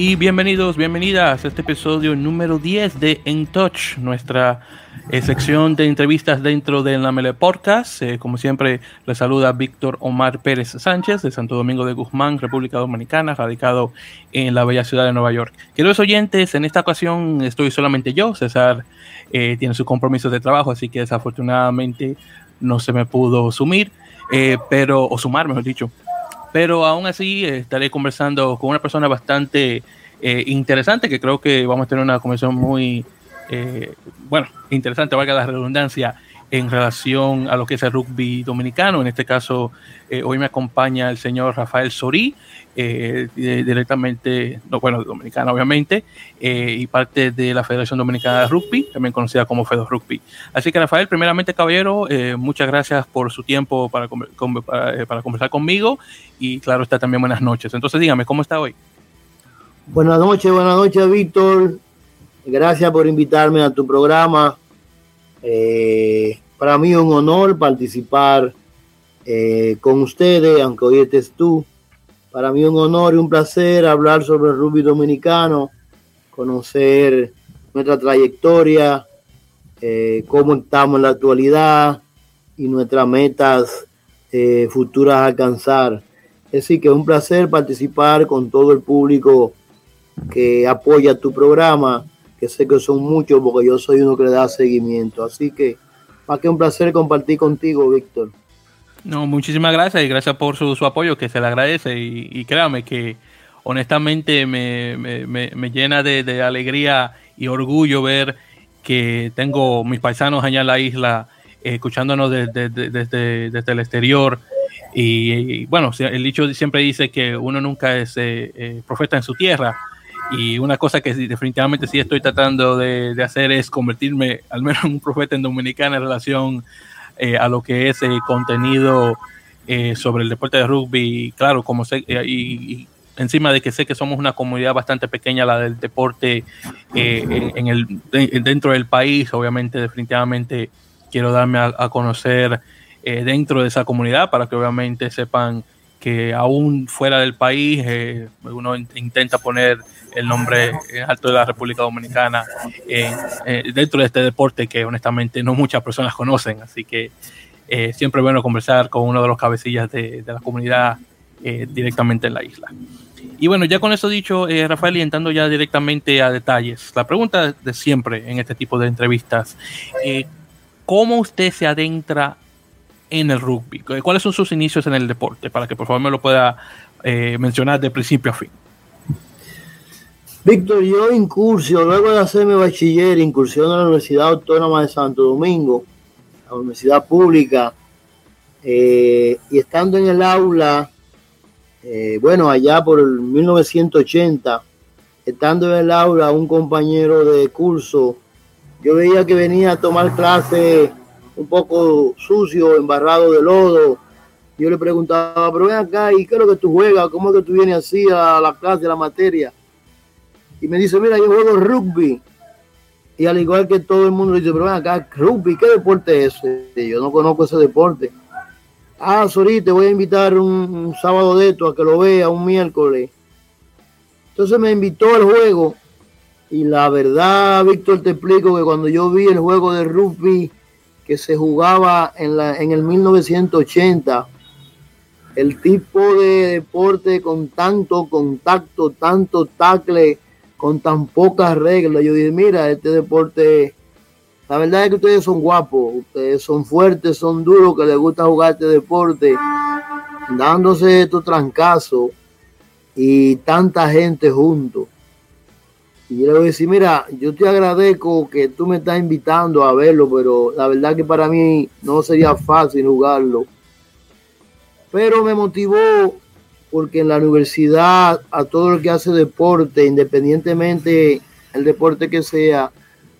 y bienvenidos, bienvenidas a este episodio número 10 de En Touch, nuestra eh, sección de entrevistas dentro del Namele Podcast. Eh, como siempre, les saluda Víctor Omar Pérez Sánchez de Santo Domingo de Guzmán, República Dominicana, radicado en la bella ciudad de Nueva York. Queridos oyentes, en esta ocasión estoy solamente yo. César eh, tiene sus compromisos de trabajo, así que desafortunadamente no se me pudo sumir, pero, o sumar, mejor dicho pero aún así estaré conversando con una persona bastante eh, interesante que creo que vamos a tener una conversación muy, eh, bueno, interesante, valga la redundancia, en relación a lo que es el rugby dominicano. En este caso, hoy me acompaña el señor Rafael Sorí, directamente, no, bueno, dominicano obviamente, y parte de la Federación Dominicana de Rugby, también conocida como Fedo Rugby. Así que Rafael, primeramente caballero, muchas gracias por su tiempo para, para, para conversar conmigo y claro está también buenas noches. Entonces dígame, ¿cómo está hoy? Buenas noches, buenas noches Víctor. Gracias por invitarme a tu programa. Eh, para mí un honor participar eh, con ustedes, aunque hoy estés tú. Para mí un honor y un placer hablar sobre el rugby dominicano, conocer nuestra trayectoria, eh, cómo estamos en la actualidad y nuestras metas futuras a alcanzar. Decir, que es un placer participar con todo el público que apoya tu programa, que sé que son muchos porque yo soy uno que le da seguimiento. Así que más que un placer compartir contigo, Víctor. No, muchísimas gracias y gracias por su, apoyo, que se le agradece. Y, créame que honestamente me, llena de, alegría y orgullo ver que tengo mis paisanos allá en la isla eh, escuchándonos desde, desde el exterior y, bueno, el dicho siempre dice que uno nunca es eh, eh, profeta en su tierra. Y una cosa que definitivamente sí estoy tratando de, hacer es convertirme al menos en un profeta en Dominicana en relación eh, a lo que es el contenido sobre el deporte de rugby. Claro, como sé, y, encima de que sé que somos una comunidad bastante pequeña, la del deporte en, el, dentro del país, obviamente, definitivamente quiero darme a conocer eh, dentro de esa comunidad para que obviamente sepan que aún fuera del país eh, uno intenta poner el nombre alto de la República Dominicana eh, dentro de este deporte que honestamente no muchas personas conocen. Así que siempre es bueno conversar con uno de los cabecillas de, la comunidad directamente en la isla. Y bueno, ya con eso dicho, Rafael, y entrando ya directamente a detalles, la pregunta de siempre en este tipo de entrevistas, ¿cómo usted se adentra en el rugby? ¿Cuáles son sus inicios en el deporte? Para que por favor me lo pueda eh, mencionar de principio a fin. Víctor, yo incursión, luego de hacerme bachiller, incursión en la Universidad Autónoma de Santo Domingo, la universidad pública, eh, y estando en el aula, eh, bueno, allá por el 1980, estando en el aula, un compañero de curso, yo veía que venía a tomar clase un poco sucio, embarrado de lodo. Yo le preguntaba, pero ven acá, ¿y qué es lo que tú juegas? ¿Cómo es que tú vienes así a la clase, a la materia? Y me dice, mira, yo juego rugby. Y al igual que todo el mundo dice, pero ven acá, rugby, ¿qué deporte es? Yo no conozco ese deporte. Ah, Sori, te voy a invitar un, sábado de esto a que lo vea, un miércoles. Entonces me invitó al juego. Y la verdad, Víctor, te explico que cuando yo vi el juego de rugby, que se jugaba en, la, en el 1980, el tipo de deporte con tanto contacto, tanto tackle, con tan pocas reglas. Yo dije, mira, este deporte, la verdad es que ustedes son guapos, ustedes son fuertes, son duros, que les gusta jugar este deporte, dándose estos trancazos y tanta gente juntos. Y yo le voy a decir, mira, yo te agradezco que tú me estás invitando a verlo, pero la verdad que para mí no sería fácil jugarlo. Pero me motivó porque en la universidad a todo el que hace deporte, independientemente el deporte que sea,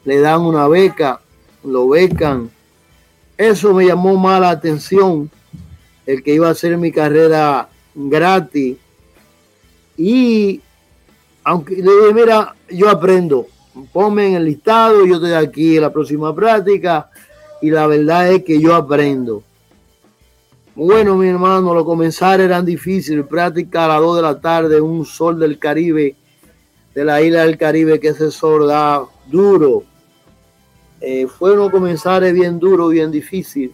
le dan una beca, lo becan. Eso me llamó más la atención, el que iba a hacer mi carrera gratis. Y aunque le dije, mira, yo aprendo, ponme en el listado, yo estoy aquí en la próxima práctica y la verdad es que yo aprendo. Bueno, mi hermano, lo comenzar eran difícil, práctica a las 2 de la tarde, un sol del Caribe de la isla del Caribe que ese sol da duro. Eh, fue uno comenzar bien duro, bien difícil.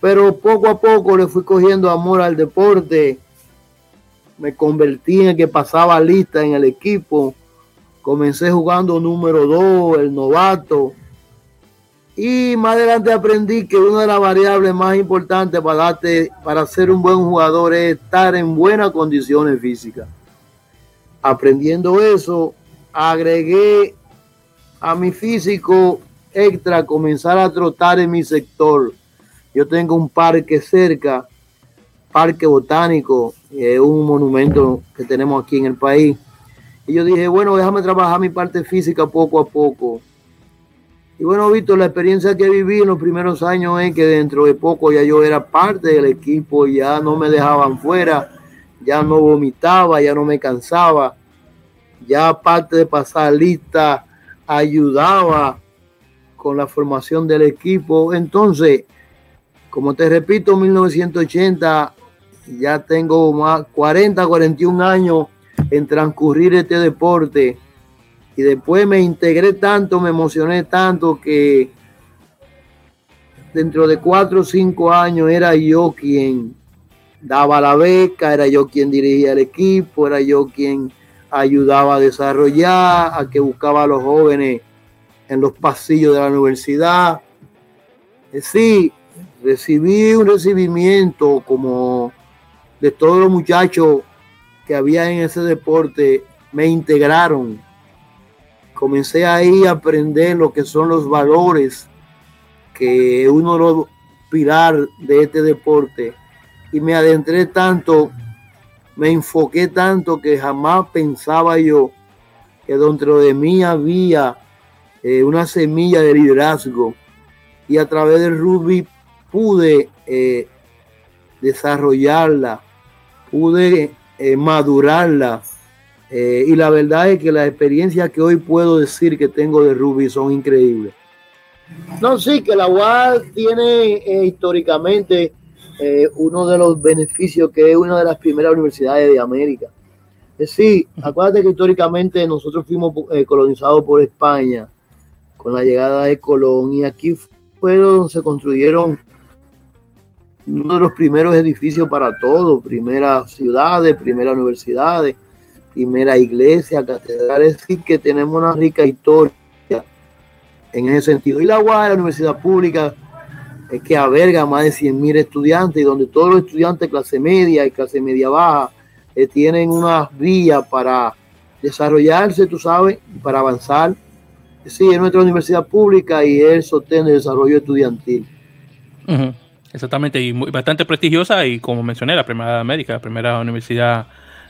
Pero poco a poco le fui cogiendo amor al deporte. Me convertí en que pasaba lista en el equipo. Comencé jugando número 2, el novato. Y más adelante aprendí que una de las variables más importantes para, darte, para ser un buen jugador es estar en buenas condiciones físicas. Aprendiendo eso, agregué a mi físico extra comenzar a trotar en mi sector. Yo tengo un parque cerca, Parque Botánico, es un monumento que tenemos aquí en el país. Y yo dije, bueno, déjame trabajar mi parte física poco a poco. Y bueno, Víctor, la experiencia que viví en los primeros años es que dentro de poco ya yo era parte del equipo, ya no me dejaban fuera, ya no vomitaba, ya no me cansaba, ya aparte de pasar lista, ayudaba con la formación del equipo. Entonces, como te repito, 1980, ya tengo más 40, 41 años en transcurrir este deporte y después me integré tanto, me emocioné tanto que dentro de cuatro o cinco años era yo quien daba la beca, era yo quien dirigía el equipo, era yo quien ayudaba a desarrollar, a que buscaba a los jóvenes en los pasillos de la universidad. Sí, recibí un recibimiento como de todos los muchachos que había en ese deporte, me integraron. Comencé ahí a aprender lo que son los valores que uno lo pilar de este deporte. Y me adentré tanto, me enfoqué tanto que jamás pensaba yo que dentro de mí había eh, una semilla de liderazgo. Y a través del rugby pude eh, desarrollarla, pude eh, madurarla eh, y la verdad es que las experiencias que hoy puedo decir que tengo de rugby son increíbles. No, sí, que la UAS tiene eh, históricamente uno de los beneficios que es una de las primeras universidades de América. sí, acuérdate que históricamente nosotros fuimos colonizados por España con la llegada de Colón y aquí fue donde se construyeron uno de los primeros edificios para todo, primeras ciudades, primeras universidades primera iglesia, catedral, es que tenemos una rica historia en ese sentido. Y la UAS, la universidad pública, es que alberga más de 100 mil estudiantes y donde todos los estudiantes clase media y clase media baja eh, tienen una vía para desarrollarse, tú sabes, para avanzar. Sí, es nuestra universidad pública y es sostén de desarrollo estudiantil. Exactamente, y muy, bastante prestigiosa y como mencioné, la primera de América, la primera universidad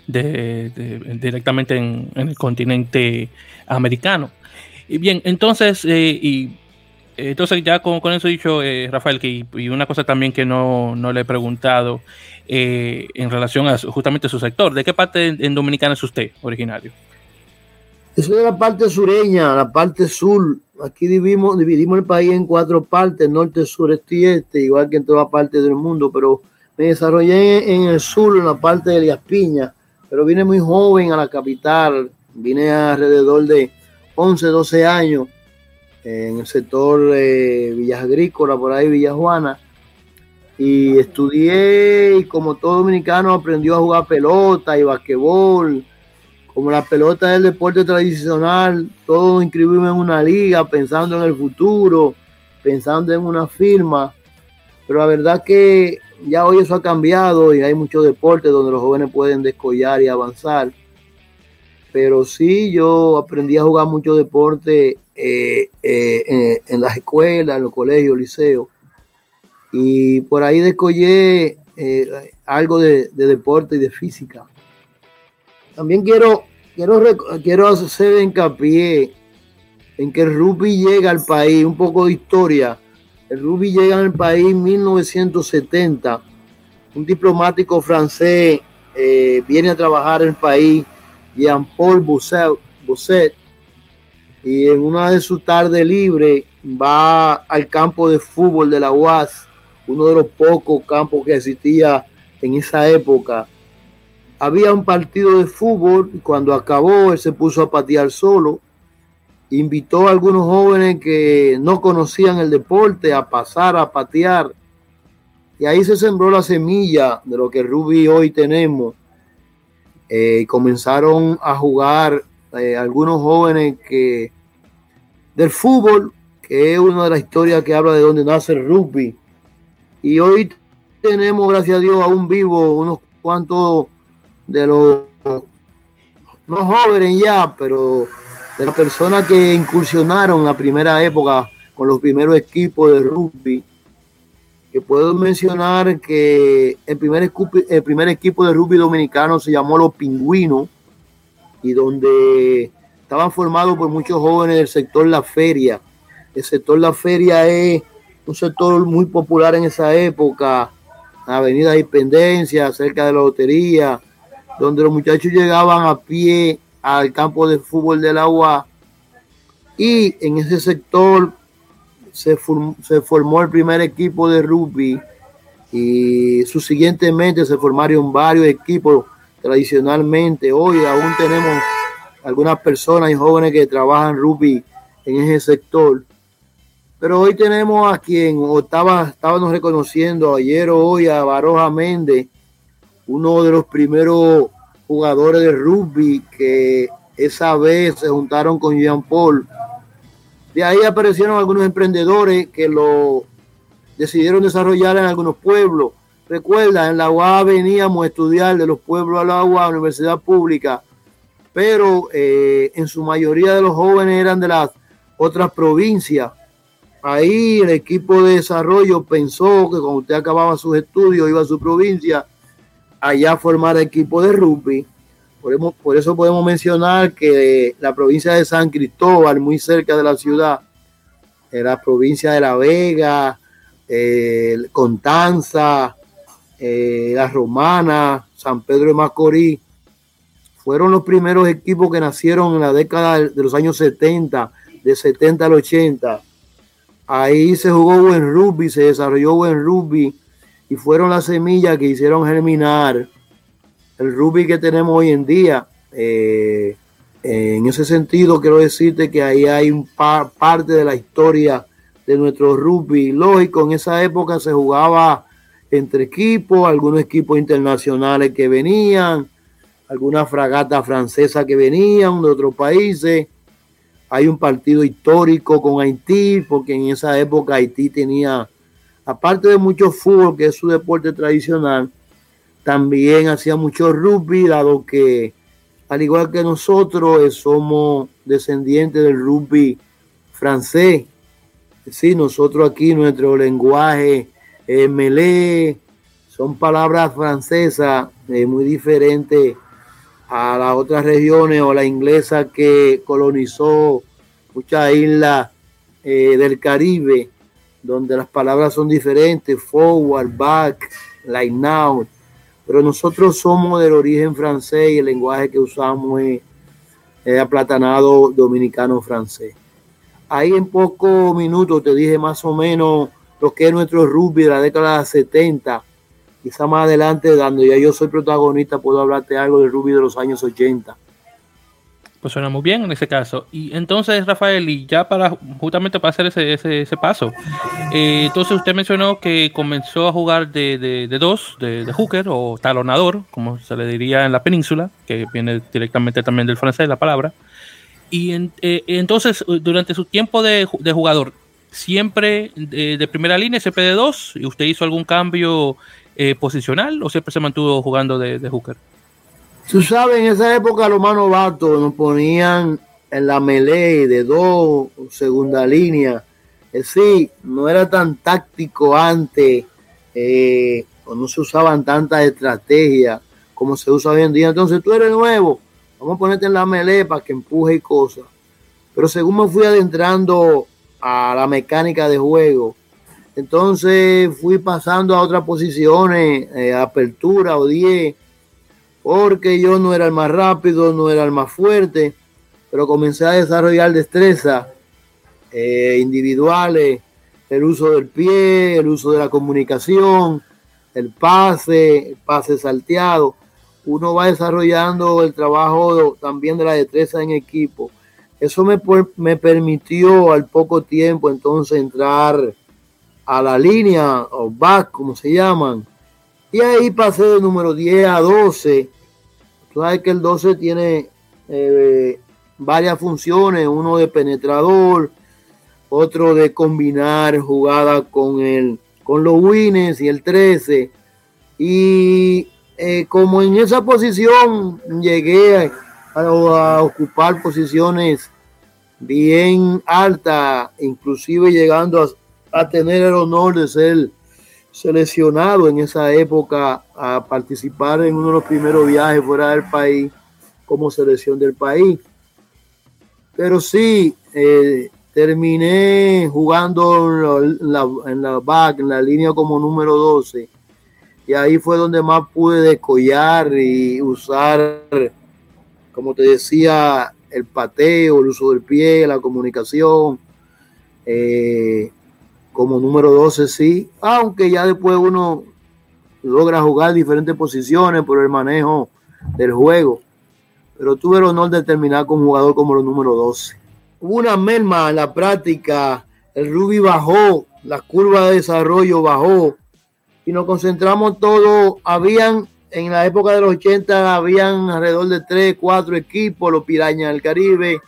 de, directamente en, el continente americano. Y bien, entonces, eh, y entonces ya con, eso dicho, eh, Rafael, que y una cosa también que no, le he preguntado eh, en relación a justamente su sector, ¿de qué parte en, Dominicana es usted originario? Eso es la parte sureña, la parte sur. Aquí dividimos, dividimos el país en cuatro partes, norte, sur, este y este, igual que en todas partes del mundo, pero me desarrollé en el sur, en la parte de Elías Piña, pero vine muy joven a la capital, vine alrededor de 11, 12 años en el sector de Villas Agrícolas, por ahí Villa Juana, y estudié y como todo dominicano aprendió a jugar pelota y basquetbol, como la pelota es el deporte tradicional, todo inscribirme en una liga, pensando en el futuro, pensando en una firma, pero la verdad que ya hoy eso ha cambiado y hay muchos deportes donde los jóvenes pueden descollar y avanzar. Pero sí, yo aprendí a jugar mucho deporte eh, eh, en, las escuelas, en los colegios, liceos. Y por ahí descollé eh, algo de, deporte y de física. También quiero, quiero, hacer hincapié en que el rugby llega al país, un poco de historia el rugby llega al país en 1970. Un diplomático francés eh, viene a trabajar en el país, Jean-Paul Bosset, y en una de sus tardes libres va al campo de fútbol de la UAS, uno de los pocos campos que existía en esa época. Había un partido de fútbol y cuando acabó él se puso a patear solo. Invitó a algunos jóvenes que no conocían el deporte a pasar a patear. Y ahí se sembró la semilla de lo que Ruby hoy tenemos. Eh, comenzaron a jugar eh, algunos jóvenes que del fútbol, que es una de las historias que habla de donde nace el rugby. Y hoy tenemos, gracias a Dios, aún vivo unos cuantos de los, no jóvenes ya, pero de las personas que incursionaron la primera época con los primeros equipos de rugby, que puedo mencionar que el primer, el primer equipo de rugby dominicano se llamó Los Pingüinos y donde estaban formados por muchos jóvenes del sector La Feria. El sector La Feria es un sector muy popular en esa época, Avenida Independencia, cerca de la lotería, donde los muchachos llegaban a pie al campo de fútbol del agua y en ese sector se, formó el primer equipo de rugby y subsiguientemente se formaron varios equipos tradicionalmente. Hoy aún tenemos algunas personas y jóvenes que trabajan rugby en ese sector. Pero hoy tenemos a quien estaba, estábamos reconociendo ayer o hoy a Baroja Méndez, uno de los primeros jugadores de rugby que esa vez se juntaron con Jean Paul. De ahí aparecieron algunos emprendedores que lo decidieron desarrollar en algunos pueblos. Recuerda, en la UA veníamos a estudiar de los pueblos a la UA, universidad pública, pero eh, en su mayoría de los jóvenes eran de las otras provincias. Ahí el equipo de desarrollo pensó que cuando usted acababa sus estudios, iba a su provincia allá formar equipo de rugby. Por, eso podemos mencionar que la provincia de San Cristóbal, muy cerca de la ciudad, la provincia de La Vega, eh, Contanza, eh, La Romana, San Pedro de Macorís, fueron los primeros equipos que nacieron en la década de los años 70, de 70 al 80. Ahí se jugó buen rugby, se desarrolló buen rugby y fueron las semillas que hicieron germinar el rugby que tenemos hoy en día. Eh, en ese sentido, quiero decirte que ahí hay un parte de la historia de nuestro rugby. Lógico, en esa época se jugaba entre equipos, algunos equipos internacionales que venían, algunas fragatas francesas que venían de otros países. Hay un partido histórico con Haití, porque en esa época Haití tenía aparte de mucho fútbol, que es su deporte tradicional, también hacía mucho rugby, dado que, al igual que nosotros, eh, somos descendientes del rugby francés. Sí, nosotros aquí, nuestro lenguaje es melé, son palabras francesas eh, muy diferentes a las otras regiones o la inglesa que colonizó muchas islas eh, del Caribe donde las palabras son diferentes, forward, back, line out, pero nosotros somos del origen francés y el lenguaje que usamos es, aplatanado dominicano francés. Ahí en pocos minutos te dije más o menos lo que es nuestro rugby de la década de 70. Quizá más adelante, dando ya yo soy protagonista, puedo hablarte algo del rugby de los años 80. Pues suena muy bien en ese caso. Y entonces, Rafael, y ya para justamente para hacer ese, ese, paso, eh, entonces usted mencionó que comenzó a jugar de, de, de dos, de, de, hooker o talonador, como se le diría en la península, que viene directamente también del francés la palabra. Y eh, entonces, durante su tiempo de, jugador, siempre de, primera línea, CPD2, ¿y usted hizo algún cambio eh, posicional o siempre se mantuvo jugando de hooker? Tú sabes, en esa época los más novatos nos ponían en la melee de dos, segunda línea. Es sí, no era tan táctico antes, eh, o no se usaban tantas estrategias como se usa hoy en día. Entonces tú eres nuevo, vamos a ponerte en la melee para que empuje y cosas. Pero según me fui adentrando a la mecánica de juego, entonces fui pasando a otras posiciones, eh, apertura o 10 porque yo no era el más rápido, no era el más fuerte, pero comencé a desarrollar destreza eh, individuales, el uso del pie, el uso de la comunicación, el pase, el pase salteado. uno va desarrollando el trabajo también de la destreza en equipo. Eso me, me permitió al poco tiempo entonces entrar a la línea o back, como se llaman. Y ahí pasé de número 10 a 12. Tú sabes que el 12 tiene eh, varias funciones, uno de penetrador, otro de combinar jugadas con, el, con los winners y el 13. Y eh, como en esa posición llegué a, ocupar posiciones bien altas, inclusive llegando a tener el honor de ser seleccionado en esa época a participar en uno de los primeros viajes fuera del país como selección del país. Pero sí, eh, terminé jugando en la, en back, en la línea como número 12. Y ahí fue donde más pude descollar y usar, como te decía, el pateo, el uso del pie, la comunicación. Eh, como número 12 sí, aunque ya después uno logra jugar diferentes posiciones por el manejo del juego. Pero tuve el honor de terminar con un jugador como el número 12. Hubo una merma en la práctica, el Ruby bajó, la curva de desarrollo bajó y nos concentramos todos. Habían, en la época de los 80, habían alrededor de 3, 4 equipos, los Pirañas del Caribe,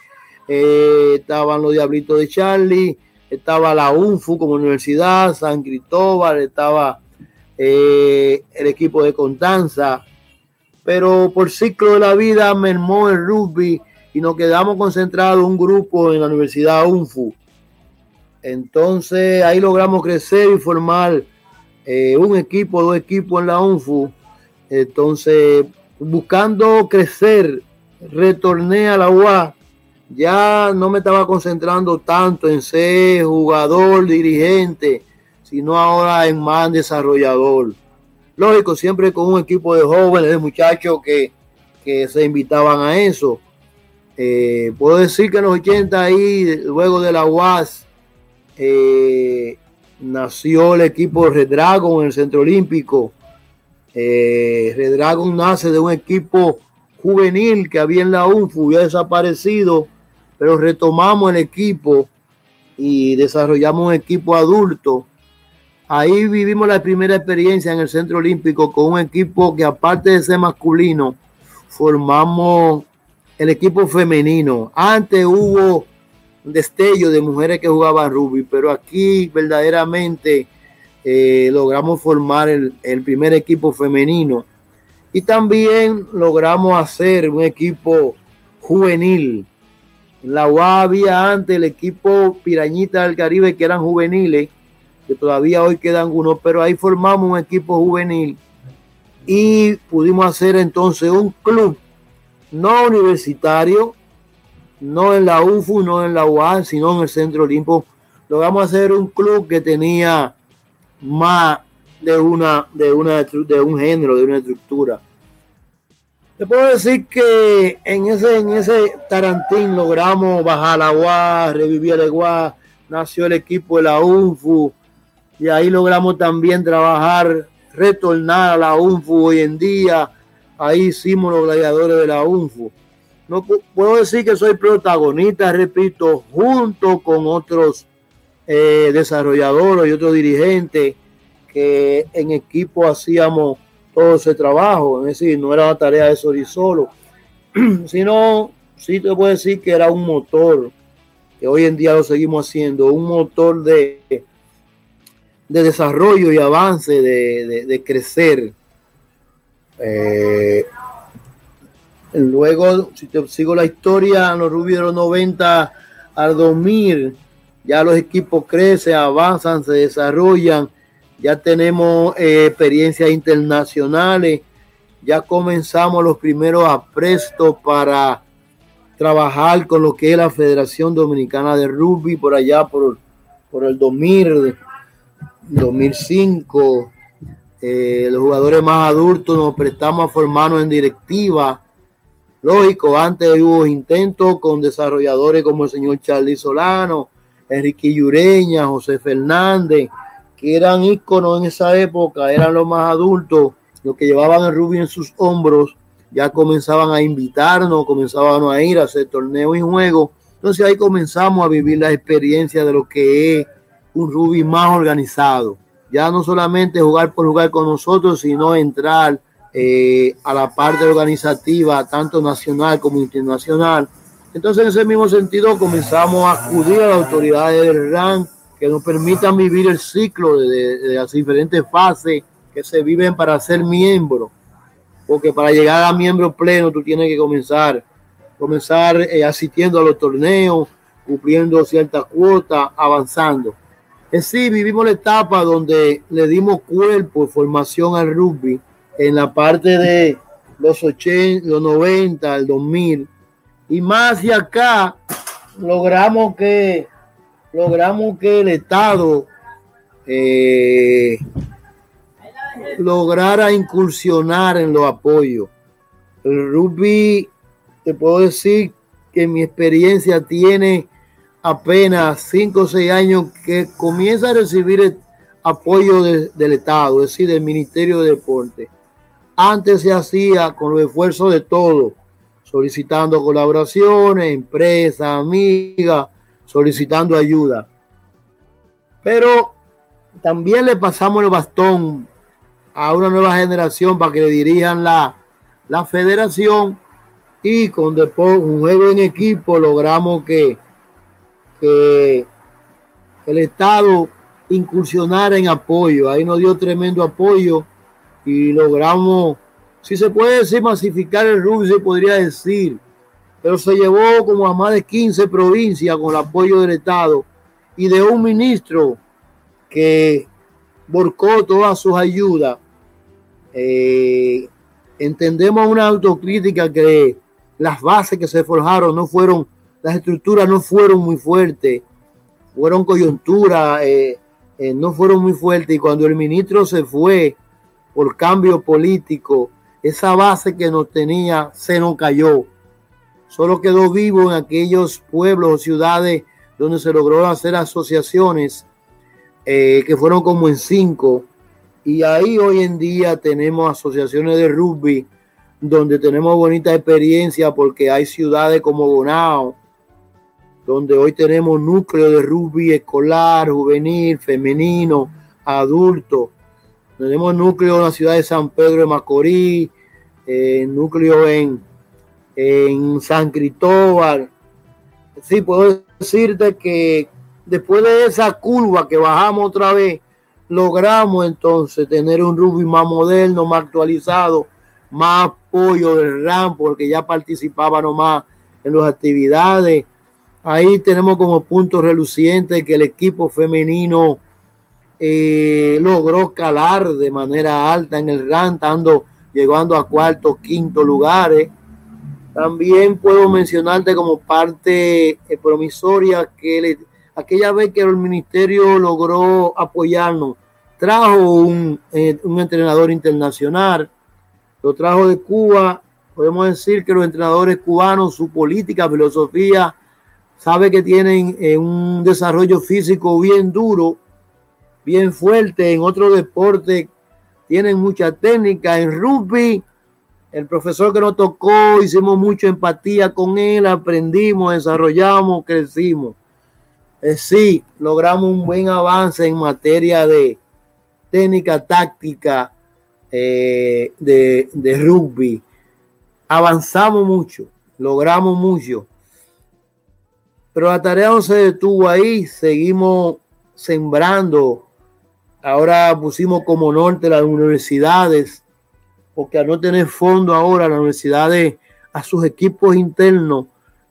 eh, estaban los Diablitos de Charlie, estaba la UNFU como universidad, San Cristóbal, estaba eh, el equipo de Contanza, pero por ciclo de la vida mermó el rugby y nos quedamos concentrados un grupo en la Universidad UNFU. Entonces ahí logramos crecer y formar eh, un equipo, dos equipos en la UNFU. Entonces, buscando crecer, retorné a la UA ya no me estaba concentrando tanto en ser jugador, dirigente, sino ahora en más desarrollador. Lógico, siempre con un equipo de jóvenes, de muchachos que, se invitaban a eso. Eh, puedo decir que en los 80 ahí, luego de la UAS, eh, nació el equipo Red Dragon en el Centro Olímpico. Eh, Red Dragon nace de un equipo juvenil que había en la UNFU, había desaparecido pero retomamos el equipo y desarrollamos un equipo adulto. Ahí vivimos la primera experiencia en el Centro Olímpico con un equipo que aparte de ser masculino, formamos el equipo femenino. Antes hubo destello de mujeres que jugaban rugby, pero aquí verdaderamente eh, logramos formar el, el primer equipo femenino y también logramos hacer un equipo juvenil la UA había antes el equipo Pirañita del Caribe que eran juveniles, que todavía hoy quedan unos, pero ahí formamos un equipo juvenil y pudimos hacer entonces un club no universitario, no en la UFU, no en la UA, sino en el Centro Olimpo. Logramos hacer un club que tenía más de una, de una, de un género, de una estructura. Puedo decir que en ese, en ese Tarantín logramos bajar la UA, revivir el UA, nació el equipo de la UNFU y ahí logramos también trabajar, retornar a la UNFU hoy en día. Ahí hicimos los gladiadores de la UNFU. No puedo decir que soy protagonista, repito, junto con otros eh, desarrolladores y otros dirigentes que en equipo hacíamos todo ese trabajo. Es decir, no era una tarea de Sori solo, sino sí te puedo decir que era un motor, que hoy en día lo seguimos haciendo, un motor de, de desarrollo y avance, de, crecer. Eh, luego, si te sigo la historia, en los rubios de los 90 al 2000, ya los equipos crecen, avanzan, se desarrollan ya tenemos eh, experiencias internacionales, ya comenzamos los primeros aprestos para trabajar con lo que es la Federación Dominicana de Rugby por allá por, por el 2000, 2005. Eh, los jugadores más adultos nos prestamos a formarnos en directiva. Lógico, antes hubo intentos con desarrolladores como el señor Charlie Solano, Enrique Yureña, José Fernández, que eran íconos en esa época, eran los más adultos, los que llevaban el rugby en sus hombros ya comenzaban a invitarnos, comenzaban a ir a hacer torneos y juegos. Entonces ahí comenzamos a vivir la experiencia de lo que es un rugby más organizado. Ya no solamente jugar por jugar con nosotros, sino entrar eh, a la parte organizativa, tanto nacional como internacional. Entonces, en ese mismo sentido, comenzamos a acudir a las autoridades del RAN que nos permitan vivir el ciclo de, de las diferentes fases que se viven para ser miembro. Porque para llegar a miembro pleno, tú tienes que comenzar, comenzar eh, asistiendo a los torneos, cumpliendo ciertas cuotas, avanzando. En sí, vivimos la etapa donde le dimos cuerpo, formación al rugby en la parte de los 80, los 90, el 2000 y más hacia acá logramos que logramos que el Estado eh, lograra incursionar en los apoyos. El rugby, te puedo decir que mi experiencia tiene apenas 5 o 6 años que comienza a recibir apoyo del Estado, es decir, del Ministerio de Deporte. Antes se hacía con los esfuerzos de todos, solicitando colaboraciones, empresas, amigas, solicitando ayuda. Pero también le pasamos el bastón a una nueva generación para que le dirijan la, la federación y con después un juego en equipo logramos que, que el Estado incursionara en apoyo. Ahí nos dio tremendo apoyo y logramos, si se puede decir, masificar el rugby, podría decir, pero se llevó como a más de 15 provincias con el apoyo del Estado y de un ministro que borcó todas sus ayudas. Eh, entendemos una autocrítica que las bases que se forjaron no fueron, las estructuras no fueron muy fuertes, fueron coyunturas, eh, eh, no fueron muy fuertes y cuando el ministro se fue, por cambio político, esa base que nos tenía se nos cayó. Solo quedó vivo en aquellos pueblos o ciudades donde se logró hacer asociaciones eh, que fueron como en cinco. Y ahí hoy en día tenemos asociaciones de rugby donde tenemos bonita experiencia porque hay ciudades como Bonao, donde hoy tenemos núcleo de rugby escolar, juvenil, femenino, adulto, tenemos núcleo en la ciudad de San Pedro de Macorís, eh, núcleo en, en San Cristóbal. Sí, puedo decirte que después de esa curva que bajamos otra vez, logramos entonces tener un rugby más moderno, más actualizado, más apoyo del RAM, porque ya participaba nomás en las actividades. Ahí tenemos como punto reluciente que el equipo femenino eh, logró calar de manera alta en el RAN, llegando a cuarto, quinto lugares. También puedo mencionarte como parte eh, promisoria que aquella vez que el ministerio logró apoyarnos, trajo un, eh, un, entrenador internacional, lo trajo de Cuba. Podemos decir que los entrenadores cubanos, su política, filosofía, sabe que tienen un desarrollo físico bien duro bien fuerte. En otro deporte tienen mucha técnica. En rugby, el profesor que nos tocó, hicimos mucha empatía con él, aprendimos, desarrollamos, crecimos. Eh, sí, logramos un buen avance en materia de técnica táctica eh, de, de rugby. Avanzamos mucho, logramos mucho. Pero la tarea no se detuvo ahí, seguimos sembrando Ahora pusimos como norte las universidades, porque al no tener fondo ahora, las universidades a sus equipos internos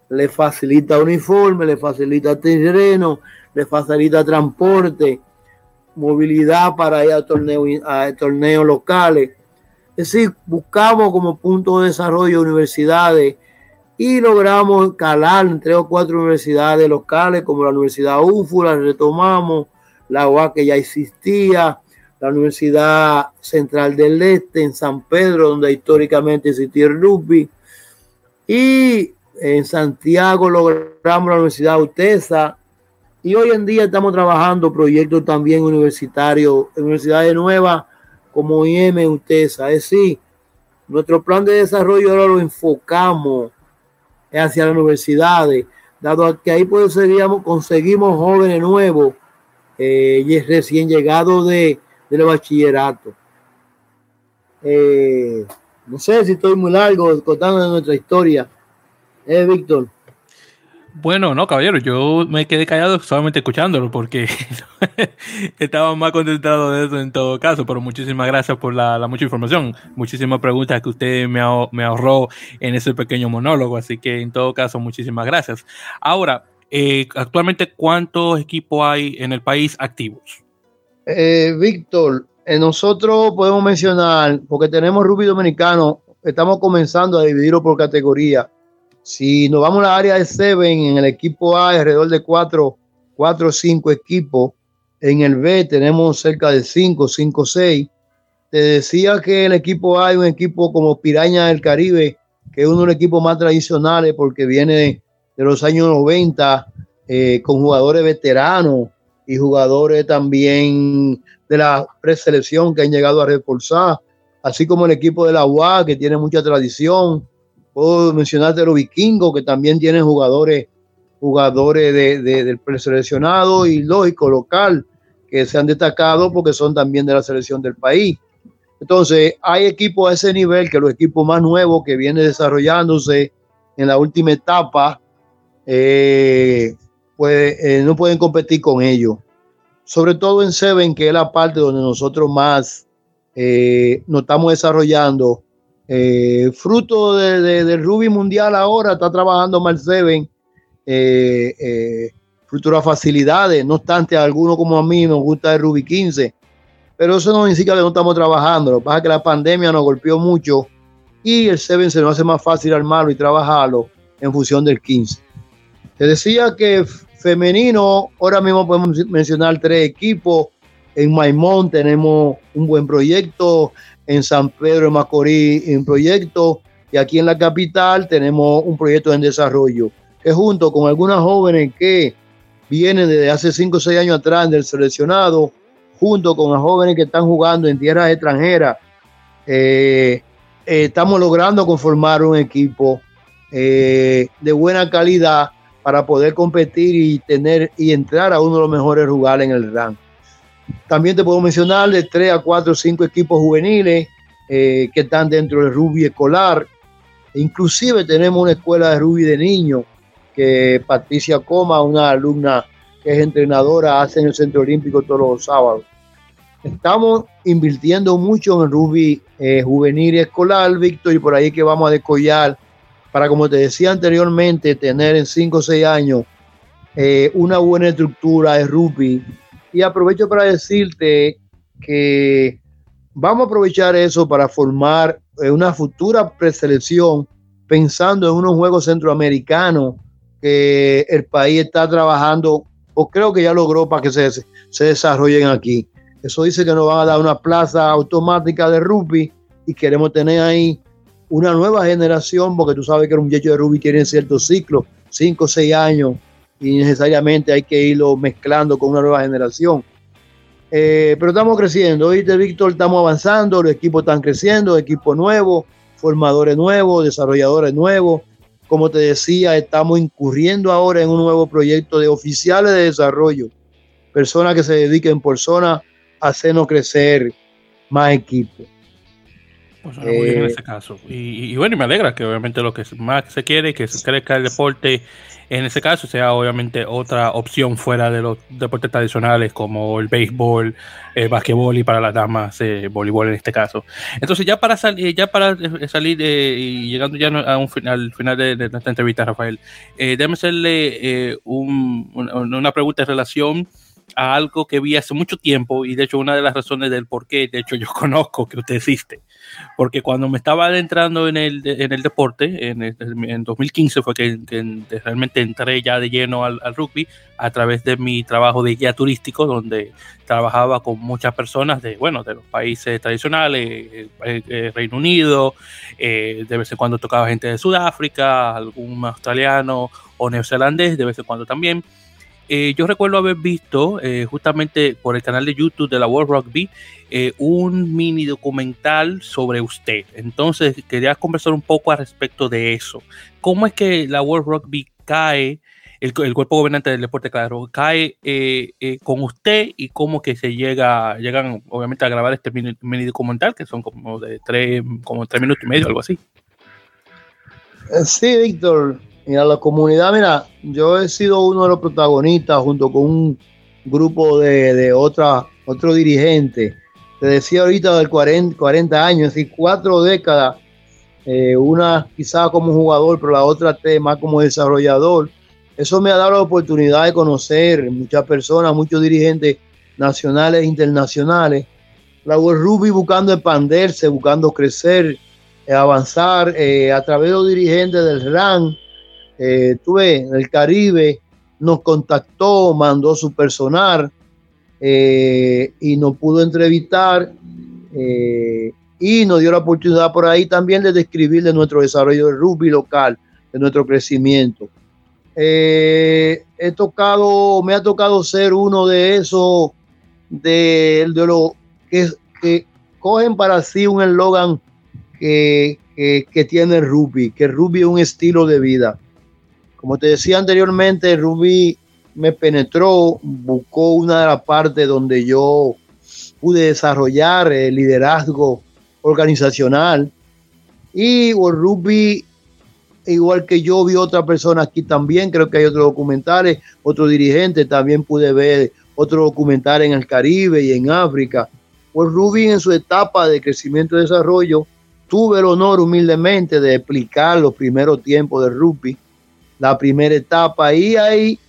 le facilita uniforme, le facilita terreno, le facilita transporte, movilidad para ir a torneos, a torneos locales. Es decir, buscamos como punto de desarrollo universidades y logramos calar en tres o cuatro universidades locales, como la Universidad UFU, retomamos, la UA que ya existía, la Universidad Central del Este en San Pedro, donde históricamente existía el rugby, y en Santiago logramos la Universidad UTESA, y hoy en día estamos trabajando proyectos también universitarios, universidades nuevas como IM UTESA, es decir, Nuestro plan de desarrollo ahora lo enfocamos hacia las universidades, dado que ahí pues conseguimos jóvenes nuevos eh, recién llegados de, del bachillerato. Eh, no sé si estoy muy largo contando nuestra historia. Eh, Víctor. Bueno, no, caballero, yo me quedé callado solamente escuchándolo porque estaba más concentrado de eso en todo caso, pero muchísimas gracias por la, mucha información, muchísimas preguntas que usted me, me, ahorró en ese pequeño monólogo, así que en todo caso, muchísimas gracias. Ahora, eh, actualmente, ¿cuántos equipos hay en el país activos? Eh, Víctor, eh, nosotros podemos mencionar, porque tenemos rugby dominicano, estamos comenzando a dividirlo por categoría si nos vamos a la área de Seven, en el equipo A, alrededor de cuatro, o cinco equipos. En el B tenemos cerca de cinco, cinco, seis. Te decía que el equipo A es un equipo como Piraña del Caribe, que es uno de los equipos más tradicionales porque viene de los años 90 eh, con jugadores veteranos y jugadores también de la preselección que han llegado a reforzar, así como el equipo de la UA que tiene mucha tradición Puedo mencionarte los vikingos, que también tienen jugadores, jugadores de, del preseleccionado y lógico local, que se han destacado porque son también de la selección del país. Entonces, hay equipos a ese nivel, que los equipos más nuevos que vienen desarrollándose en la última etapa, eh, eh, no pueden competir con ellos. Sobre todo en Seven, que es la parte donde nosotros más eh, nos estamos desarrollando eh, fruto de, del Ruby Mundial ahora está trabajando Marceven, eh, eh, fruto facilidades, no obstante a algunos como a mí nos gusta el Ruby 15, pero eso no significa que no estamos trabajando, lo que pasa es que la pandemia nos golpeó mucho y el Seven se nos hace más fácil armarlo y trabajarlo en función del 15. Te decía que femenino, ahora mismo podemos mencionar tres equipos, en Maimón tenemos un buen proyecto, en San Pedro de Macorís en proyecto. Y aquí en la capital tenemos un proyecto en desarrollo que junto con algunas jóvenes que vienen desde hace 5 o 6 años atrás del seleccionado, junto con las jóvenes que están jugando en tierras extranjeras, eh, eh, estamos logrando conformar un equipo eh, de buena calidad para poder competir y tener y entrar a uno de los mejores lugares en el ranking. También te puedo mencionar de 3 a 4 o 5 equipos juveniles eh, que están dentro del rugby escolar. Inclusive tenemos una escuela de rugby de niños que Patricia Coma, una alumna que es entrenadora, hace en el Centro Olímpico todos los sábados. Estamos invirtiendo mucho en el rugby eh, juvenil y escolar, Víctor, y por ahí que vamos a descollar para, como te decía anteriormente, tener en 5 o 6 años eh, una buena estructura de rugby y aprovecho para decirte que vamos a aprovechar eso para formar eh, una futura preselección pensando en unos juegos centroamericanos que el país está trabajando o creo que ya logró para que se, se desarrollen aquí. Eso dice que nos van a dar una plaza automática de rugby y queremos tener ahí una nueva generación, porque tú sabes que un muchacho de rugby quiere cierto ciclo, cinco o seis años, y necesariamente hay que irlo mezclando con una nueva generación. Eh, pero estamos creciendo, oíste Víctor, estamos avanzando, los equipos están creciendo, equipos nuevos, formadores nuevos, desarrolladores nuevos. Como te decía, estamos incurriendo ahora en un nuevo proyecto de oficiales de desarrollo, personas que se dediquen por zona a hacernos crecer más equipos. Pues muy bien en eh, ese caso. Y, y, bueno, y me alegra que obviamente lo que más se quiere, que se crezca el deporte en ese caso sea obviamente otra opción fuera de los deportes tradicionales como el béisbol, el basquetbol y para las damas eh, voleibol en este caso. Entonces ya para salir, ya para salir y llegando ya a un al final de, nuestra entrevista, Rafael, eh, déjame hacerle eh, una pregunta en relación a algo que vi hace mucho tiempo y de hecho una de las razones del por qué, de hecho yo conozco que usted existe, porque cuando me estaba adentrando en el, en el deporte, en, en 2015 fue que, realmente entré ya de lleno al, rugby a través de mi trabajo de guía turístico, donde trabajaba con muchas personas de, bueno, de los países tradicionales, eh, eh, Reino Unido, eh, de vez en cuando tocaba gente de Sudáfrica, algún australiano o neozelandés, de vez en cuando también eh, yo recuerdo haber visto eh, justamente por el canal de YouTube de la World Rugby un mini documental sobre usted. Entonces, quería conversar un poco al respecto de eso. ¿Cómo es que la World Rugby cae el, cuerpo gobernante del deporte, claro, cae eh, eh, con usted y cómo que se llega, llegan obviamente a grabar este mini, documental, que son como de tres, como tres minutos y medio, algo así. Eh, sí, Víctor. Mira, la comunidad, mira, yo he sido uno de los protagonistas junto con un grupo de, de otra, otro dirigente. Te decía ahorita del 40, 40 años, es decir, cuatro décadas, una quizá como jugador, pero la otra más como desarrollador eso me ha dado la oportunidad de conocer muchas personas, muchos dirigentes nacionales e internacionales. La World Rugby buscando expandirse, buscando crecer, eh, avanzar eh, a través de los dirigentes del RAN. Eh, tuve en el Caribe, nos contactó, mandó su personal y nos pudo entrevistar y nos dio la oportunidad por ahí también de describir de nuestro desarrollo del rugby local, de nuestro crecimiento. Eh, he tocado, me ha tocado ser uno de esos de, de los que, que, cogen para sí un eslogan que, que, tiene el rugby, que rugby es un estilo de vida. Como te decía anteriormente, rugby me penetró, buscó una de las partes donde yo pude desarrollar el liderazgo organizacional y rugby igual que yo vi otra persona aquí también, creo que hay otros documentales, otros dirigentes, también pude ver otro documental en el Caribe y en África. Pues Rubin en su etapa de crecimiento y desarrollo, tuve el honor humildemente de explicar los primeros tiempos del rugby, la primera etapa y ahí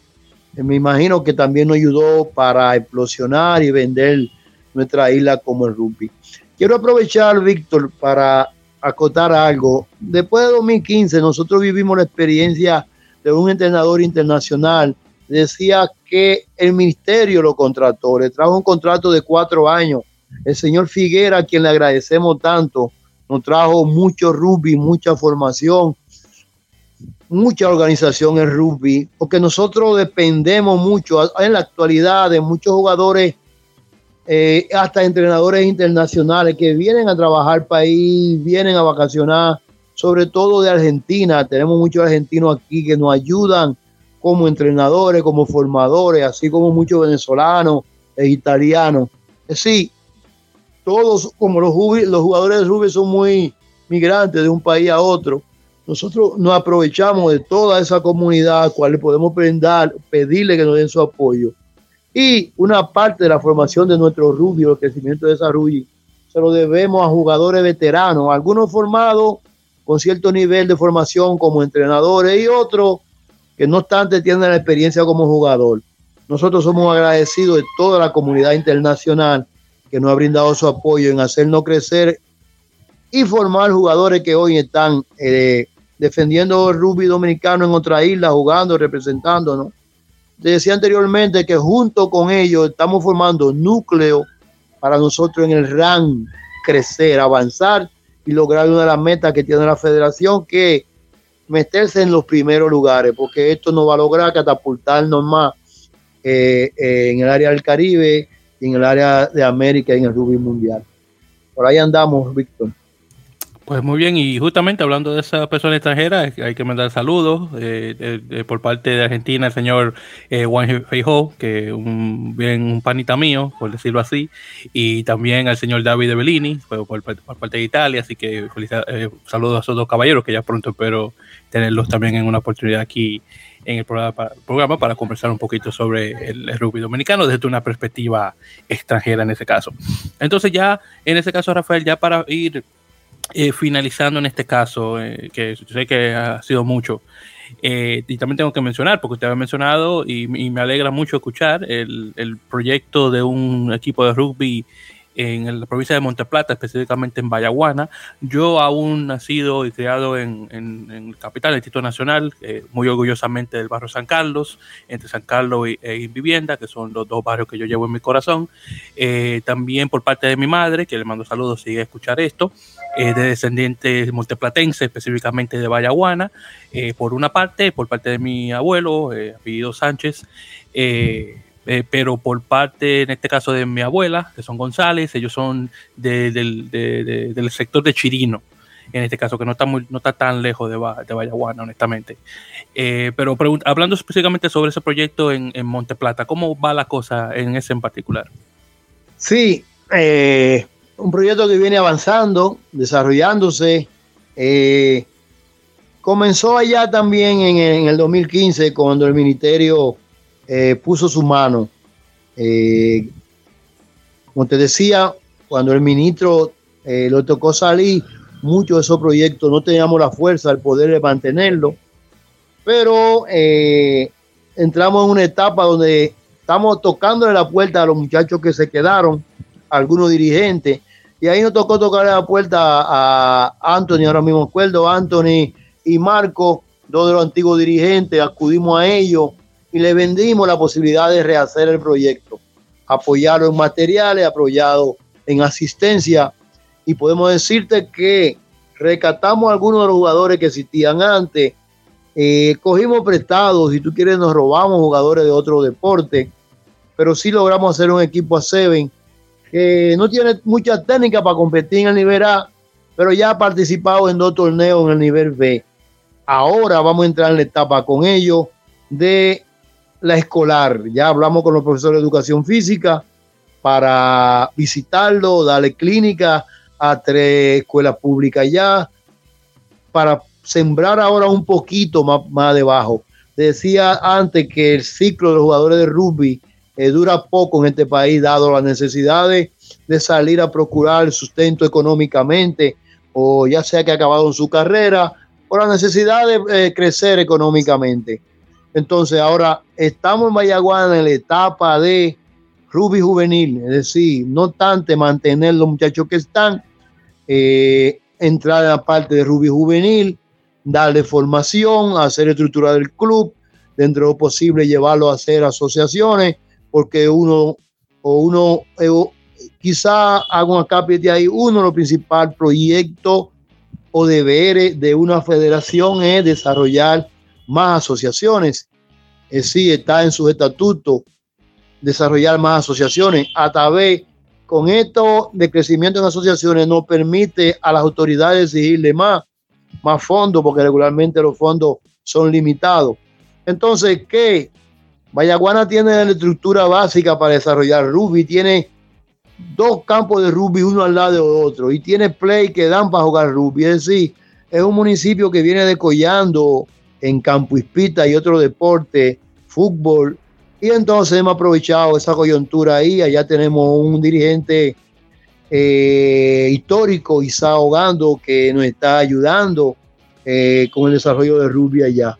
me imagino que también nos ayudó para explosionar y vender nuestra isla como el rugby. Quiero aprovechar, Víctor, para acotar algo. Después de 2015, nosotros vivimos la experiencia de un entrenador internacional. Decía que el ministerio lo contrató, le trajo un contrato de cuatro años. El señor Figuera, a quien le agradecemos tanto, nos trajo mucho rugby, mucha formación, mucha organización en rugby, porque nosotros dependemos mucho en la actualidad de muchos jugadores eh, hasta entrenadores internacionales que vienen a trabajar país, vienen a vacacionar, sobre todo de Argentina. Tenemos muchos argentinos aquí que nos ayudan como entrenadores, como formadores, así como muchos venezolanos e italianos. Sí, todos como los, los jugadores de rugby son muy migrantes de un país a otro. Nosotros nos aprovechamos de toda esa comunidad cual podemos brindar, pedirle que nos den su apoyo y una parte de la formación de nuestro rubio, el crecimiento de desarrollo, se lo debemos a jugadores veteranos, algunos formados con cierto nivel de formación como entrenadores y otros que no obstante tienen la experiencia como jugador. Nosotros somos agradecidos de toda la comunidad internacional que nos ha brindado su apoyo en hacernos crecer y formar jugadores que hoy están eh, defendiendo el rugby dominicano en otra isla, jugando, representándonos decía anteriormente que junto con ellos estamos formando núcleo para nosotros en el RAN crecer, avanzar y lograr una de las metas que tiene la federación, que meterse en los primeros lugares, porque esto nos va a lograr catapultarnos más eh, eh, en el área del Caribe, en el área de América y en el rugby mundial. Por ahí andamos, Víctor. Pues muy bien, y justamente hablando de esa persona extranjera, hay que mandar saludos eh, por parte de Argentina, el señor eh, Juan Feijó, que un, bien un panita mío, por decirlo así, y también al señor David Bellini, por, por, parte de Italia, así que eh, saludos a esos dos caballeros, que ya pronto espero tenerlos también en una oportunidad aquí en el programa para, programa para conversar un poquito sobre el, el, rugby dominicano desde una perspectiva extranjera en ese caso. Entonces ya, en ese caso, Rafael, ya para ir eh, finalizando en este caso, eh, que sé que ha sido mucho, eh, y también tengo que mencionar, porque usted ha mencionado y, me alegra mucho escuchar el, proyecto de un equipo de rugby en la provincia de Monteplata, específicamente en Bayaguana. Yo aún nacido y criado en, en, en Capital, el Instituto Nacional, eh, muy orgullosamente del barrio San Carlos, entre San Carlos y, e Vivienda, que son los dos barrios que yo llevo en mi corazón. Eh, también por parte de mi madre, que le mando saludos si escuchar esto. De descendientes multiplatenses, específicamente de Vallaguana, por una parte, por parte de mi abuelo, apellido Sánchez, pero por parte, en este caso, de mi abuela, que son González, ellos son del sector de Chirino en este caso, que no está, muy, no está tan lejos de, de Vallaguana, honestamente. Eh, pero hablando específicamente sobre ese proyecto en, en Monte Plata, ¿cómo va la cosa en ese en particular? Sí, eh, un proyecto que viene avanzando, desarrollándose. Eh, comenzó allá también en, el 2015, cuando el ministerio puso su mano. como te decía, cuando el ministro lo tocó salir, muchos de esos proyectos no teníamos la fuerza del poder de mantenerlo, pero eh, entramos en una etapa donde estamos tocándole la puerta a los muchachos que se quedaron, algunos dirigentes, y ahí nos tocó tocarle la puerta a, Anthony, ahora mismo acuerdo, Anthony y Marco, dos de los antiguos dirigentes, acudimos a ellos y le vendimos la posibilidad de rehacer el proyecto, apoyarlo en materiales, apoyado en asistencia. Y podemos decirte que recatamos algunos de los jugadores que existían antes, eh, cogimos prestados, si tú quieres nos robamos jugadores de otro deporte, pero sí logramos hacer un equipo a Seven que no tiene mucha técnica para competir en el nivel A, pero ya ha participado en dos torneos en el nivel B. Ahora vamos a entrar en la etapa con ellos de la escolar. Ya hablamos con los profesores de educación física para visitarlo, darle clínica, a tres escuelas públicas ya para sembrar ahora un poquito más, más debajo. Decía antes que el ciclo de los jugadores de rugby eh, dura poco en este país, dado las necesidades de salir a procurar sustento económicamente, o ya sea que en su carrera, o la necesidad de eh, crecer económicamente. Entonces, ahora estamos en Vallaguana en la etapa de rugby juvenil, es decir, no tanto mantener los muchachos que están, eh, entrar en la parte de rugby juvenil, darle formación, hacer estructura del club, dentro de lo posible llevarlo a hacer asociaciones, porque uno o uno eh, quizá haga un acá de ahí, uno de los principales proyectos o deberes de una federación es desarrollar más asociaciones. Es decir, está en su estatuto desarrollar más asociaciones a través con esto de crecimiento en asociaciones nos permite a las autoridades exigirle más, más fondos, porque regularmente los fondos son limitados. Entonces, ¿qué? Vallaguana tiene la estructura básica para desarrollar rugby, tiene dos campos de rugby uno al lado de otro y tiene play que dan para jugar rugby. Es decir, es un municipio que viene decollando en campo ispita y otro deporte, fútbol, y entonces hemos aprovechado esa coyuntura ahí. Allá tenemos un dirigente eh, histórico, Isa Hogando, que nos está ayudando eh, con el desarrollo de rugby allá.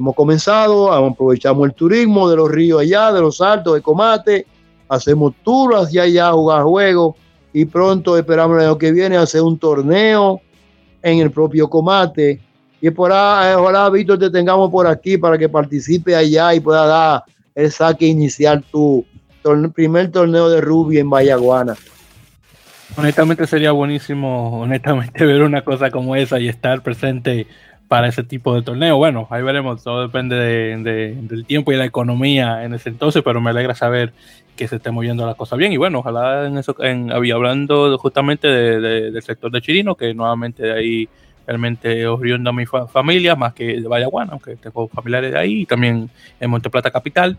Hemos comenzado, aprovechamos el turismo de los ríos allá, de los altos, de Comate, hacemos tours hacia allá jugar juegos y pronto esperamos el año que viene hacer un torneo en el propio Comate. Y por ahí, ojalá, Víctor, te tengamos por aquí para que participe allá y pueda dar el saque inicial tu primer torneo de rugby en Vallaguana. Honestamente sería buenísimo, honestamente, ver una cosa como esa y estar presente para ese tipo de torneo. Bueno, ahí veremos, todo depende del tiempo y la economía en ese entonces, pero me alegra saber que se esté moviendo la cosa bien. Y bueno, ojalá en eso, en, hablando justamente del sector de Chirino, que nuevamente de ahí realmente oriundo a mi familia, más que de Vallaguana, aunque tengo familiares de ahí, y también en Monteplata Capital.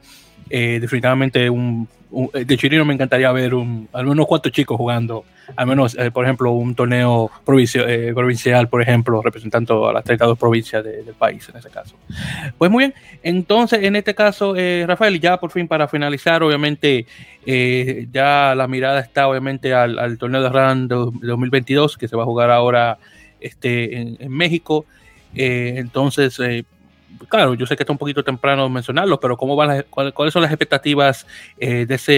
Eh, definitivamente un, de Chirino me encantaría ver al menos cuatro chicos jugando, al menos, eh, por ejemplo, un torneo eh, provincial, por ejemplo, representando a las 32 provincias del país en ese caso. Pues muy bien, entonces en este caso, Rafael, ya por fin para finalizar, obviamente, ya la mirada está obviamente al, torneo de RAN de 2022 que se va a jugar ahora este, en, México. Eh, entonces, eh, claro, yo sé que está un poquito temprano mencionarlo, pero ¿cómo van ¿cuáles son las expectativas eh, de, ese,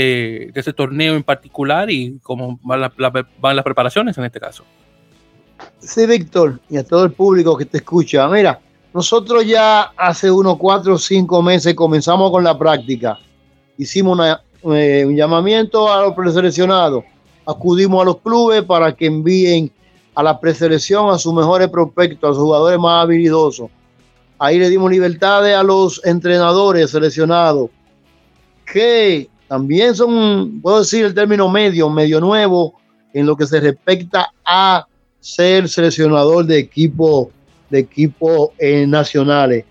de ese torneo en particular y cómo van, van las preparaciones en este caso? Sí, Víctor, y a todo el público que te escucha. Mira, nosotros ya hace unos cuatro o cinco meses comenzamos con la práctica. Hicimos un llamamiento a los preseleccionados. Acudimos a los clubes para que envíen a la preselección, a sus mejores prospectos, a sus jugadores más habilidosos. Ahí le dimos libertades a los entrenadores seleccionados, que también son, puedo decir el término medio, medio nuevo, en lo que se respecta a ser seleccionador de equipos de equipos eh, nacionales.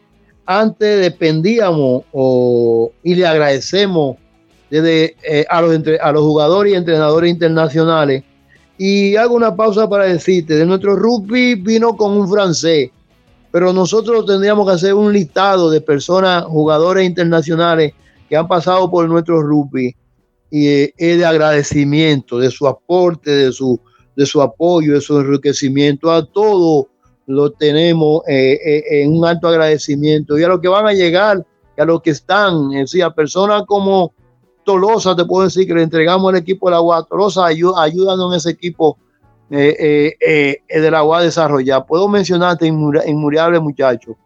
Antes dependíamos y le agradecemos eh, a, los a los jugadores y entrenadores internacionales. Y hago una pausa para decirte, de nuestro rugby vino con un francés, pero nosotros tendríamos que hacer un listado de personas, jugadores internacionales que han pasado por nuestro rugby. Y eh, es de agradecimiento, de su aporte, de su, de su apoyo, de su enriquecimiento. A todo lo tenemos eh, eh, en un alto agradecimiento. Y a los que van a llegar y a los que están, es decir, a personas como Tolosa, te puedo decir que le entregamos el equipo del agua, Tolosa ayuda, ayudando en ese equipo eh, del agua a desarrollar. Puedo mencionarte inmuriable muchachos,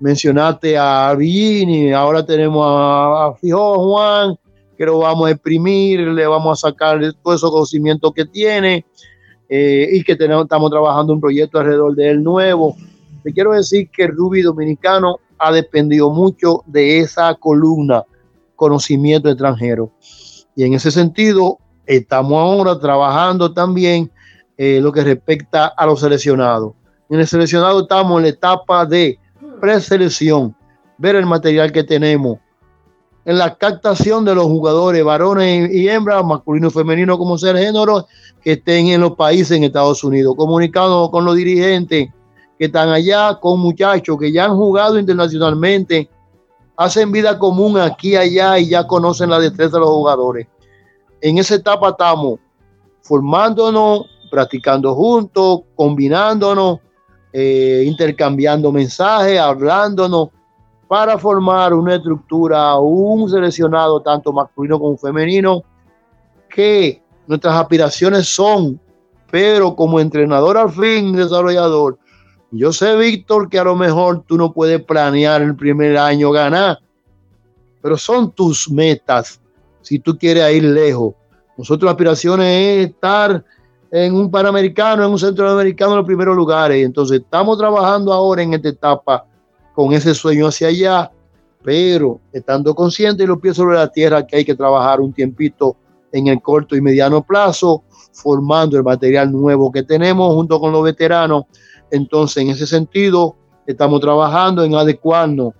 mencionaste a Vini, ahora tenemos a, a Fijo Juan, que lo vamos a exprimir, le vamos a sacar todo esos conocimientos que tiene eh, y que tenemos, estamos trabajando un proyecto alrededor de él nuevo. Te quiero decir que el Ruby dominicano ha dependido mucho de esa columna conocimiento extranjero. Y en ese sentido, estamos ahora trabajando también eh, lo que respecta a los seleccionados. En el seleccionado estamos en la etapa de preselección, ver el material que tenemos, en la captación de los jugadores, varones y hembras, masculino y femenino como ser género, que estén en los países en Estados Unidos, comunicando con los dirigentes que están allá, con muchachos que ya han jugado internacionalmente, hacen vida común aquí y allá y ya conocen la destreza de los jugadores. En esa etapa estamos formándonos, practicando juntos, combinándonos, eh, intercambiando mensajes, hablándonos para formar una estructura, un seleccionado tanto masculino como femenino, que nuestras aspiraciones son, pero como entrenador al fin, desarrollador, yo sé, Víctor, que a lo mejor tú no puedes planear el primer año ganar, pero son tus metas si tú quieres ir lejos. Nosotros aspiraciones es estar en un Panamericano, en un Centroamericano en los primeros lugares. Entonces estamos trabajando ahora en esta etapa con ese sueño hacia allá, pero estando consciente y los pies sobre la tierra que hay que trabajar un tiempito en el corto y mediano plazo, formando el material nuevo que tenemos junto con los veteranos. Entonces, en ese sentido, estamos trabajando en adecuarnos,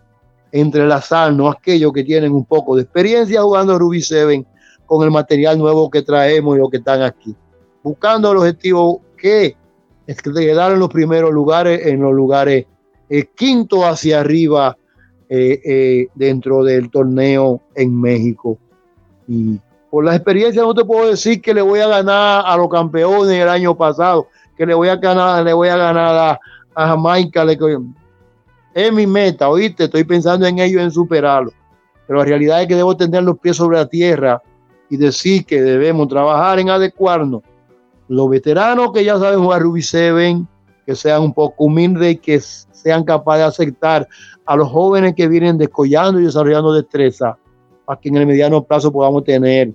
entrelazarnos a aquellos que tienen un poco de experiencia jugando Ruby 7 con el material nuevo que traemos y los que están aquí, buscando el objetivo que es quedar en los primeros lugares, en los lugares eh, quinto hacia arriba eh, eh, dentro del torneo en México. Y por la experiencia no te puedo decir que le voy a ganar a los campeones el año pasado, que le voy a ganar, le voy a ganar a, Jamaica. es mi meta, oíste, estoy pensando en ello, en superarlo. Pero la realidad es que debo tener los pies sobre la tierra y decir que debemos trabajar en adecuarnos. Los veteranos que ya saben jugar Ruby 7, que sean un poco humildes y que sean capaces de aceptar a los jóvenes que vienen descollando y desarrollando destreza para que en el mediano plazo podamos tener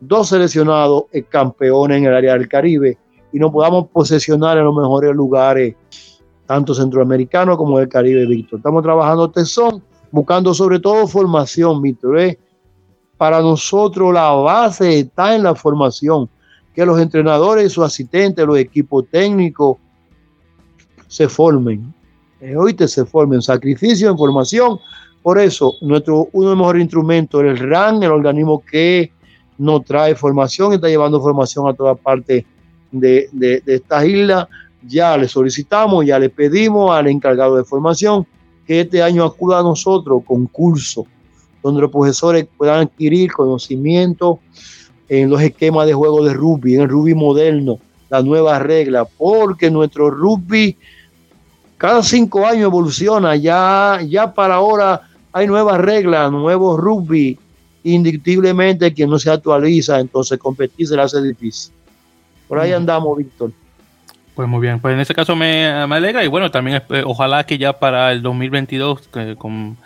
dos seleccionados campeones en el área del Caribe y nos podamos posesionar en los mejores lugares, tanto centroamericanos como del Caribe, Víctor. Estamos trabajando tesón, buscando sobre todo formación, Víctor. ¿eh? Para nosotros la base está en la formación, que los entrenadores sus asistentes, los equipos técnicos, se formen. Eh, hoy te se formen sacrificio, en formación. Por eso, nuestro, uno de los mejores instrumentos es el RAN, el organismo que nos trae formación, está llevando formación a toda parte de, de, de esta isla. Ya le solicitamos, ya le pedimos al encargado de formación que este año acuda a nosotros con curso, donde los profesores puedan adquirir conocimiento en los esquemas de juego de rugby, en el rugby moderno, la nueva regla, porque nuestro rugby cada cinco años evoluciona, ya, ya para ahora hay nuevas reglas, nuevos rugby, indiscutiblemente que no se actualiza, entonces competir se le hace difícil. Por ahí andamos, Víctor. Pues muy bien, pues en ese caso me, alegra y bueno, también eh, ojalá que ya para el 2022, con,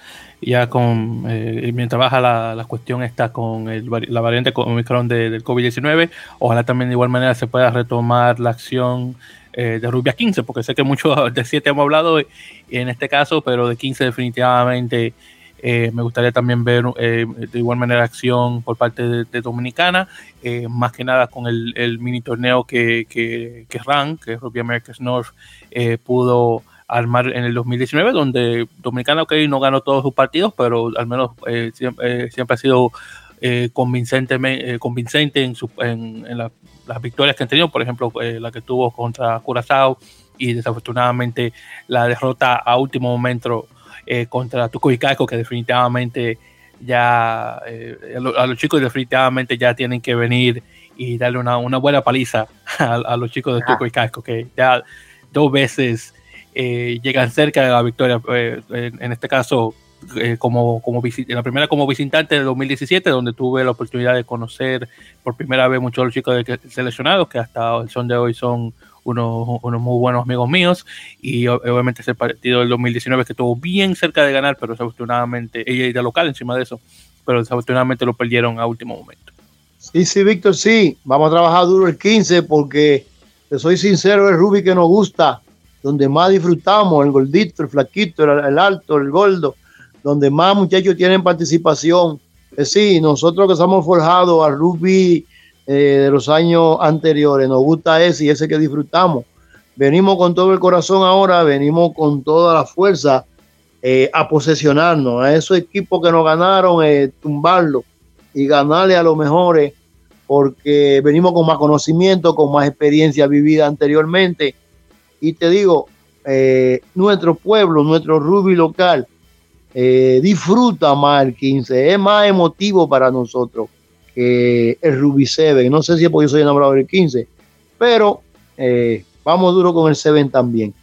ya con, eh, mientras baja la, la, cuestión está con el, la variante Omicron de, del COVID-19, ojalá también de igual manera se pueda retomar la acción de rugby a 15, porque sé que muchos de 7 hemos hablado en este caso, pero de 15 definitivamente me gustaría también ver de igual manera acción por parte de, Dominicana, más que nada con el, mini torneo que, que, que RAN, que Rugby Americas North, pudo armar en el 2019, donde Dominicana, ok, no ganó todos sus partidos, pero al menos eh, eh, siempre, ha sido eh, convincente, convincente en, en, las victorias que han tenido, por ejemplo, la que tuvo contra Curazao y desafortunadamente la derrota a último momento contra Tuco y Caico, que definitivamente ya a, los chicos definitivamente ya tienen que venir y darle una, una buena paliza a, los chicos de Tuco y Caico, que ya dos veces eh, llegan cerca de la victoria. Eh, en, este caso, eh, como, como la primera como visitante de 2017, donde tuve la oportunidad de conocer por primera vez muchos de los chicos de, seleccionados, que hasta el son de hoy son unos, unos muy buenos amigos míos. Y obviamente ese partido del 2019 que estuvo bien cerca de ganar, pero desafortunadamente, ella de local encima de eso, pero desafortunadamente lo perdieron a último momento. Sí, sí, Víctor, sí. Vamos a trabajar duro el 15 porque, te soy sincero, es Ruby que nos gusta donde más disfrutamos, el gordito, el flaquito, el, alto, el gordo, donde más muchachos tienen participación. Es sí, nosotros que estamos forjados al rugby eh, de los años anteriores, nos gusta ese y ese que disfrutamos. Venimos con todo el corazón ahora, venimos con toda la fuerza eh, a posesionarnos, a esos equipos que nos ganaron, eh, tumbarlo y ganarle a los mejores, porque venimos con más conocimiento, con más experiencia vivida anteriormente y te digo, eh, nuestro pueblo, nuestro rugby local, eh, disfruta más el 15, es más emotivo para nosotros que el rugby 7. No sé si es porque yo soy enamorado del 15, pero eh, vamos duro con el 7 también.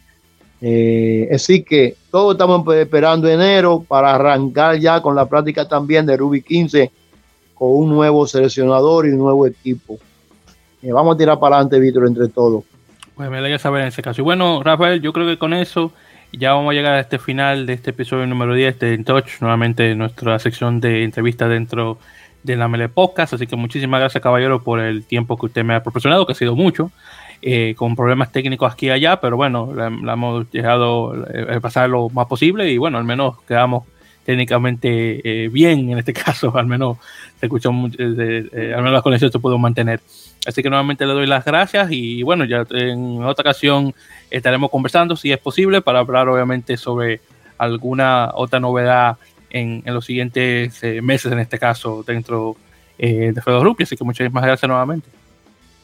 así que todos estamos esperando enero para arrancar ya con la práctica también de Rugby 15 con un nuevo seleccionador y un nuevo equipo. vamos a tirar para adelante, Víctor, entre todos. Pues me alegra saber en ese caso. Y bueno, Rafael, yo creo que con eso ya vamos a llegar a este final de este episodio número 10 de In Touch, nuevamente nuestra sección de entrevistas dentro de la Mele Podcast. Así que muchísimas gracias, caballero, por el tiempo que usted me ha proporcionado, que ha sido mucho, eh, con problemas técnicos aquí y allá, pero bueno, la, hemos dejado eh, pasar lo más posible y bueno, al menos quedamos técnicamente eh, bien en este caso, al menos se escuchó, al menos la conexión se pudo mantener. Así que nuevamente le doy las gracias y bueno, ya en otra ocasión estaremos conversando si es posible para hablar obviamente sobre alguna otra novedad en, los siguientes eh, meses, en este caso, dentro eh, de Fedor Rugby. Así que muchas gracias nuevamente.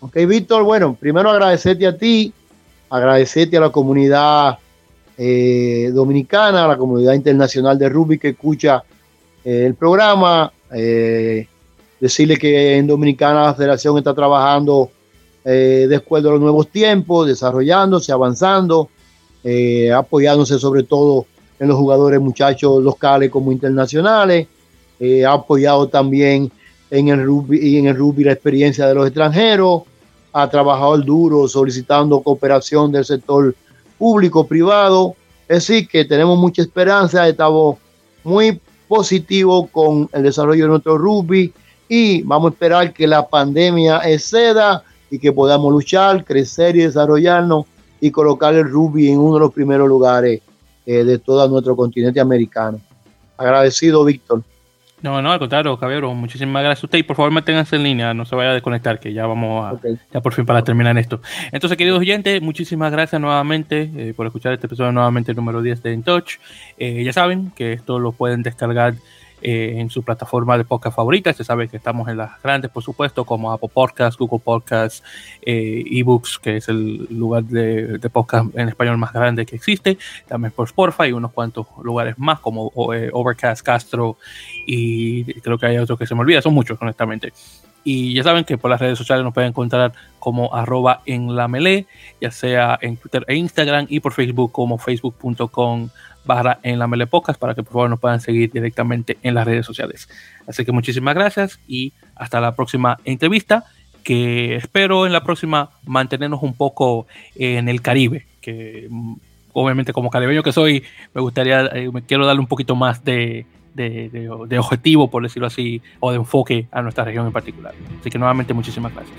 Ok, Víctor, bueno, primero agradecerte a ti, agradecerte a la comunidad eh, dominicana, a la comunidad internacional de rugby que escucha el programa decirle que en Dominicana la federación está trabajando eh, de los nuevos tiempos, desarrollándose, avanzando, eh, apoyándose sobre todo en los jugadores muchachos locales como internacionales, eh, ha apoyado también en el rugby y en el rugby la experiencia de los extranjeros, ha trabajado duro solicitando cooperación del sector público privado, es decir que tenemos mucha esperanza, estamos muy positivos con el desarrollo de nuestro rugby y vamos a esperar que la pandemia exceda y que podamos luchar, crecer y desarrollarnos y colocar el rugby en uno de los primeros lugares eh, de todo nuestro continente americano. Agradecido, Víctor. No, no, al contrario, caballero, muchísimas gracias a usted y por favor manténganse en línea, no se vaya a desconectar, que ya vamos a, ya por fin para terminar esto. Entonces, queridos oyentes, muchísimas gracias nuevamente eh, por escuchar este episodio nuevamente número 10 de In Touch. Eh, ya saben que esto lo pueden descargar eh, en su plataforma de podcast favorita. Se sabe que estamos en las grandes, por supuesto, como Apple Podcasts, Google Podcasts, eh, eBooks, que es el lugar de, podcast en español más grande que existe. También por Spotify y unos cuantos lugares más como eh, Overcast, Castro y creo que hay otros que se me olvida. Son muchos, honestamente. Y ya saben que por las redes sociales nos pueden encontrar como arroba en la melee, ya sea en Twitter e Instagram y por Facebook como facebook.com barra en la Mele Podcast para que por favor nos puedan seguir directamente en las redes sociales. Así que muchísimas gracias y hasta la próxima entrevista que espero en la próxima mantenernos un poco en el Caribe, que mm, obviamente como caribeño que soy, me gustaría, eh, me quiero darle un poquito más de, de, de, objetivo, por decirlo así, o de enfoque a nuestra región en particular. Así que nuevamente muchísimas gracias.